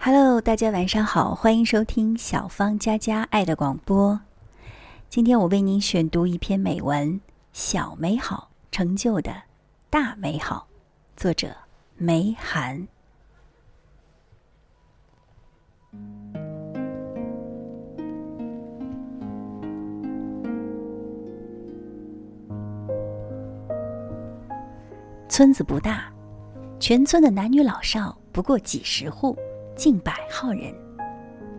Hello，大家晚上好，欢迎收听小芳佳佳爱的广播。今天我为您选读一篇美文《小美好成就的大美好》，作者梅寒。村子不大，全村的男女老少不过几十户。近百号人，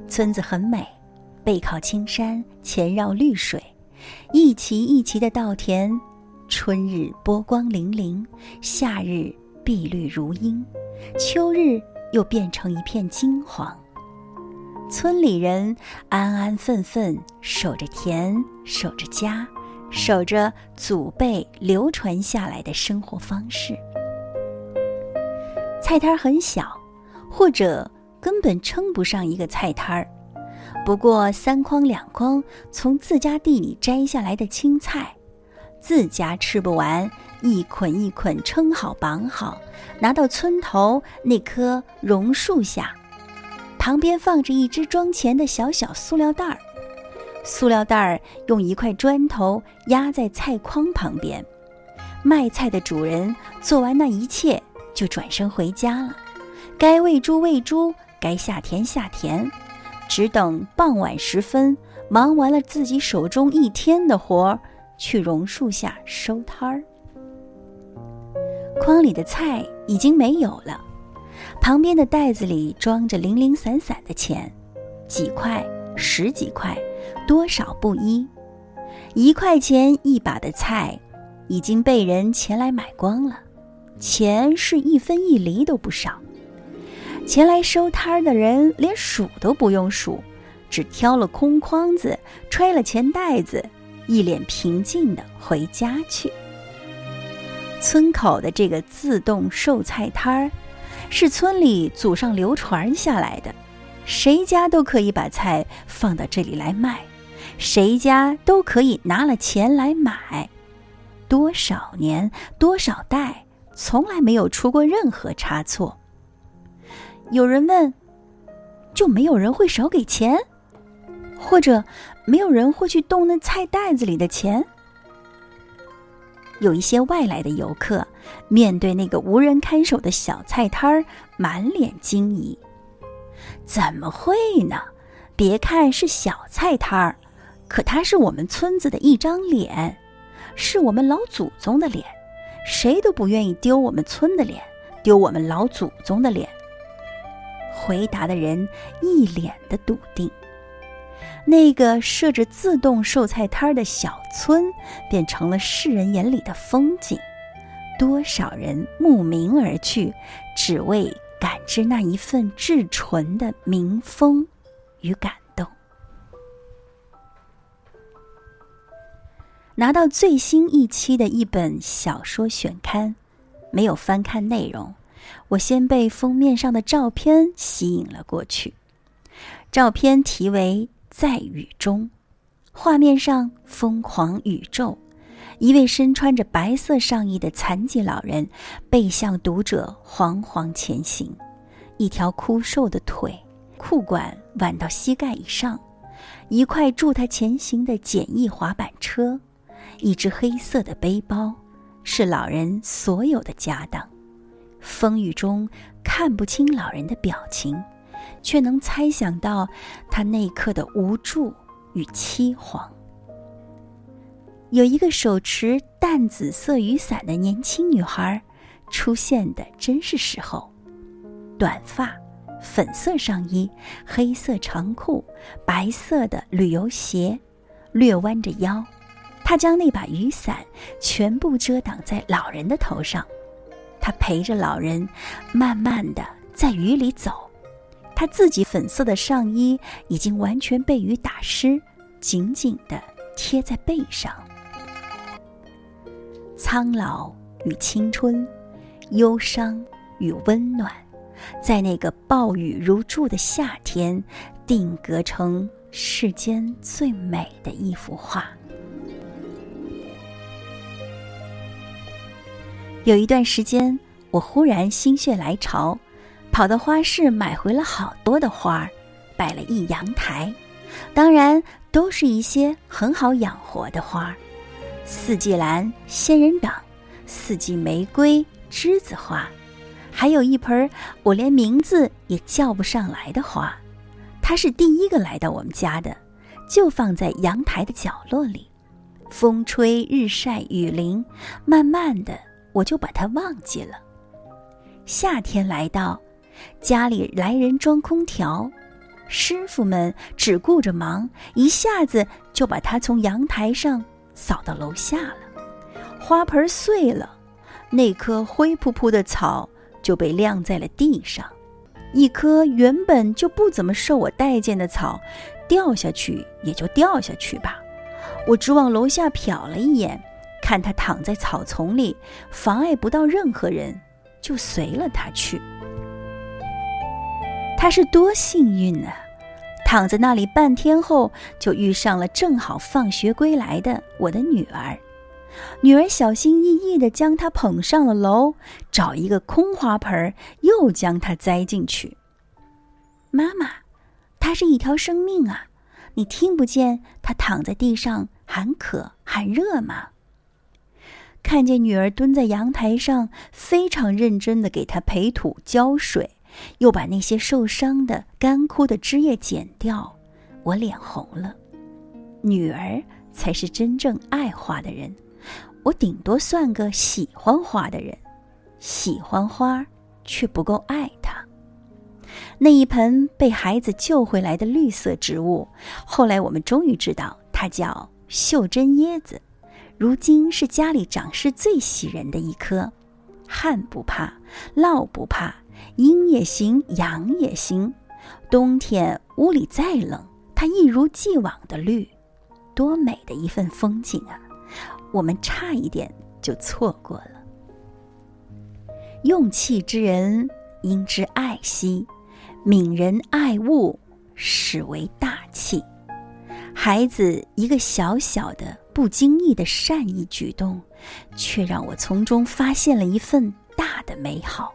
村子很美，背靠青山，前绕绿水，一齐一齐的稻田，春日波光粼粼，夏日碧绿如茵，秋日又变成一片金黄。村里人安安分分守着田，守着家，守着祖辈流传下来的生活方式。菜摊很小，或者。根本称不上一个菜摊儿，不过三筐两筐从自家地里摘下来的青菜，自家吃不完，一捆一捆称好绑好，拿到村头那棵榕树下，旁边放着一只装钱的小小塑料袋儿，塑料袋儿用一块砖头压在菜筐旁边，卖菜的主人做完那一切就转身回家了，该喂猪喂猪。该下田下田，只等傍晚时分，忙完了自己手中一天的活儿，去榕树下收摊儿。筐里的菜已经没有了，旁边的袋子里装着零零散散的钱，几块、十几块，多少不一。一块钱一把的菜，已经被人前来买光了，钱是一分一厘都不少。前来收摊儿的人连数都不用数，只挑了空筐子，揣了钱袋子，一脸平静地回家去。村口的这个自动售菜摊儿，是村里祖上流传下来的，谁家都可以把菜放到这里来卖，谁家都可以拿了钱来买，多少年多少代，从来没有出过任何差错。有人问：“就没有人会少给钱，或者没有人会去动那菜袋子里的钱？”有一些外来的游客面对那个无人看守的小菜摊儿，满脸惊疑：“怎么会呢？别看是小菜摊儿，可它是我们村子的一张脸，是我们老祖宗的脸，谁都不愿意丢我们村的脸，丢我们老祖宗的脸。”回答的人一脸的笃定，那个设着自动售菜摊的小村，便成了世人眼里的风景。多少人慕名而去，只为感知那一份至纯的民风与感动。拿到最新一期的一本小说选刊，没有翻看内容。我先被封面上的照片吸引了过去。照片题为《在雨中》，画面上疯狂宇宙，一位身穿着白色上衣的残疾老人背向读者惶惶前行，一条枯瘦的腿，裤管挽到膝盖以上，一块助他前行的简易滑板车，一只黑色的背包，是老人所有的家当。风雨中看不清老人的表情，却能猜想到他那一刻的无助与凄惶。有一个手持淡紫色雨伞的年轻女孩，出现的真是时候。短发，粉色上衣，黑色长裤，白色的旅游鞋，略弯着腰，她将那把雨伞全部遮挡在老人的头上。他陪着老人，慢慢的在雨里走，他自己粉色的上衣已经完全被雨打湿，紧紧的贴在背上。苍老与青春，忧伤与温暖，在那个暴雨如注的夏天，定格成世间最美的一幅画。有一段时间，我忽然心血来潮，跑到花市买回了好多的花儿，摆了一阳台，当然都是一些很好养活的花儿：四季兰、仙人掌、四季玫瑰、栀子花，还有一盆我连名字也叫不上来的花。它是第一个来到我们家的，就放在阳台的角落里。风吹日晒雨淋，慢慢的我就把它忘记了。夏天来到，家里来人装空调，师傅们只顾着忙，一下子就把它从阳台上扫到楼下了。花盆碎了，那棵灰扑扑的草就被晾在了地上。一棵原本就不怎么受我待见的草，掉下去也就掉下去吧。我只往楼下瞟了一眼，看他躺在草丛里，妨碍不到任何人，就随了他去。他是多幸运啊！躺在那里半天后，就遇上了正好放学归来的我的女儿。女儿小心翼翼地将他捧上了楼，找一个空花盆，又将他栽进去。妈妈，它是一条生命啊！你听不见它躺在地上喊渴喊热吗？看见女儿蹲在阳台上，非常认真地给它培土浇水，又把那些受伤的干枯的枝叶剪掉，我脸红了。女儿才是真正爱花的人。我顶多算个喜欢花的人，喜欢花，却不够爱它。那一盆被孩子救回来的绿色植物，后来我们终于知道它叫袖珍椰子，如今是家里长势最喜人的一棵。旱不怕，涝不怕，阴也行，阳也行。冬天屋里再冷，它一如既往的绿，多美的一份风景啊！我们差一点就错过了。用气之人应知爱惜，悯人爱物，始为大器。孩子一个小小的、不经意的善意举动，却让我从中发现了一份大的美好。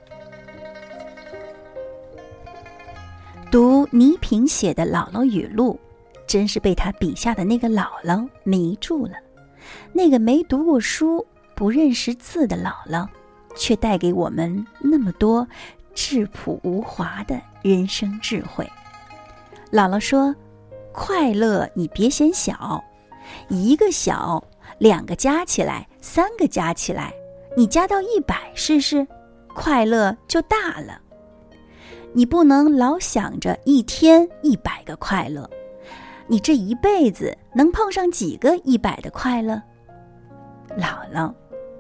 读倪萍写的《姥姥语录》，真是被他笔下的那个姥姥迷住了。那个没读过书、不认识字的姥姥，却带给我们那么多质朴无华的人生智慧。姥姥说：“快乐你别嫌小，一个小，两个加起来，三个加起来，你加到一百试试，快乐就大了。你不能老想着一天一百个快乐。”你这一辈子能碰上几个一百的快乐？姥姥，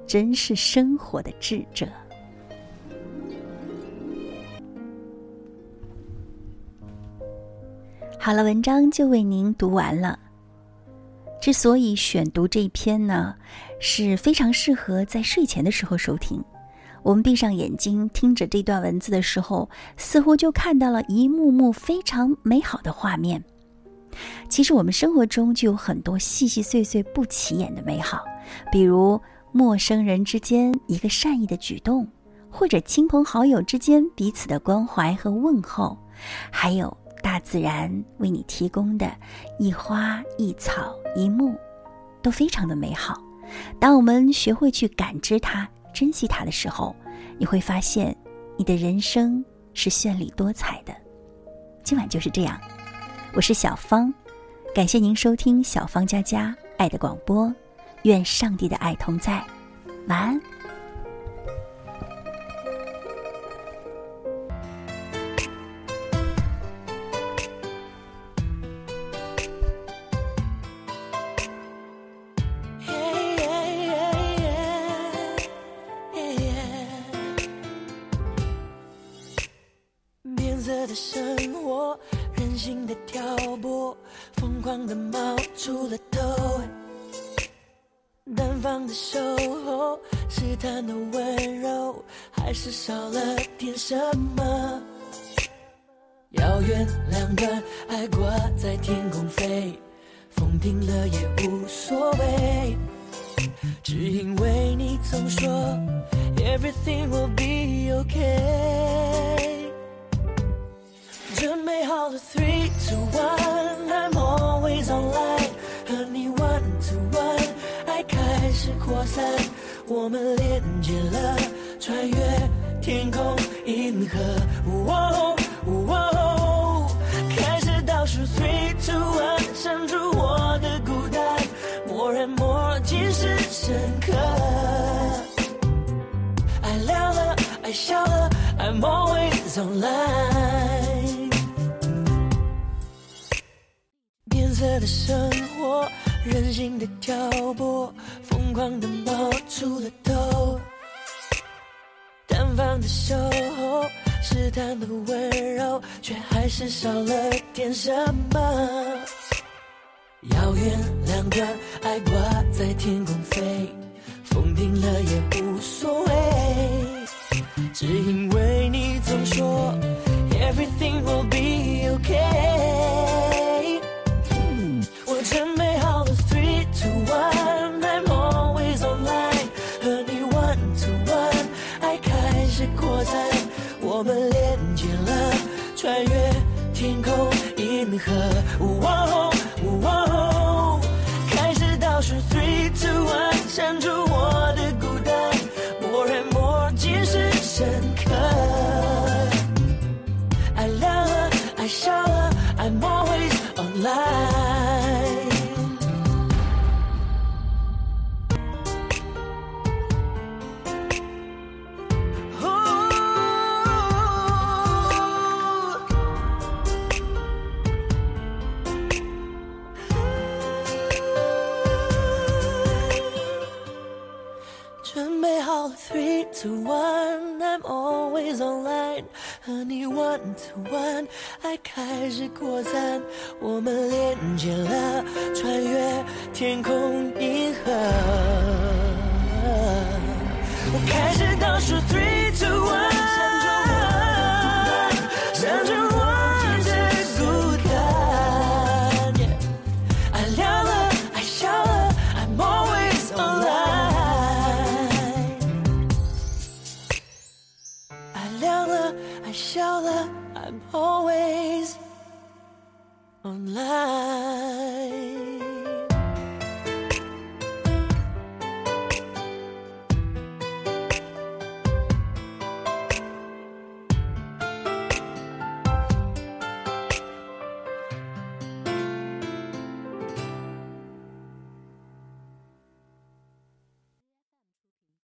真是生活的智者。好了，文章就为您读完了。之所以选读这一篇呢，是非常适合在睡前的时候收听。我们闭上眼睛听着这段文字的时候，似乎就看到了一幕幕非常美好的画面。其实我们生活中就有很多细细碎碎不起眼的美好，比如陌生人之间一个善意的举动，或者亲朋好友之间彼此的关怀和问候，还有大自然为你提供的一花一草一幕，都非常的美好。当我们学会去感知它、珍惜它的时候，你会发现你的人生是绚丽多彩的。今晚就是这样。我是小芳，感谢您收听小芳家家爱的广播，愿上帝的爱同在，晚安。是少了点什么？遥远两端，爱挂在天空飞，风停了也无所谓。只因为你曾说，Everything will be okay。准备好了，three to one，I'm always online，和你 one to one，爱开始扩散，我们连接了，穿越天空银河。哦哦，开始倒数，three two one，删除我的孤单，more and more，尽是深刻。爱亮了，爱笑了，I'm always online。变色的生活，任性的挑拨，疯狂的冒出了头。单方的守候，试探的温柔，却还是少了点什么。遥远两端，爱挂在天空飞，河。晚爱开始扩散，我们连接了，穿越天空银河。我开始倒数，three two one，always online。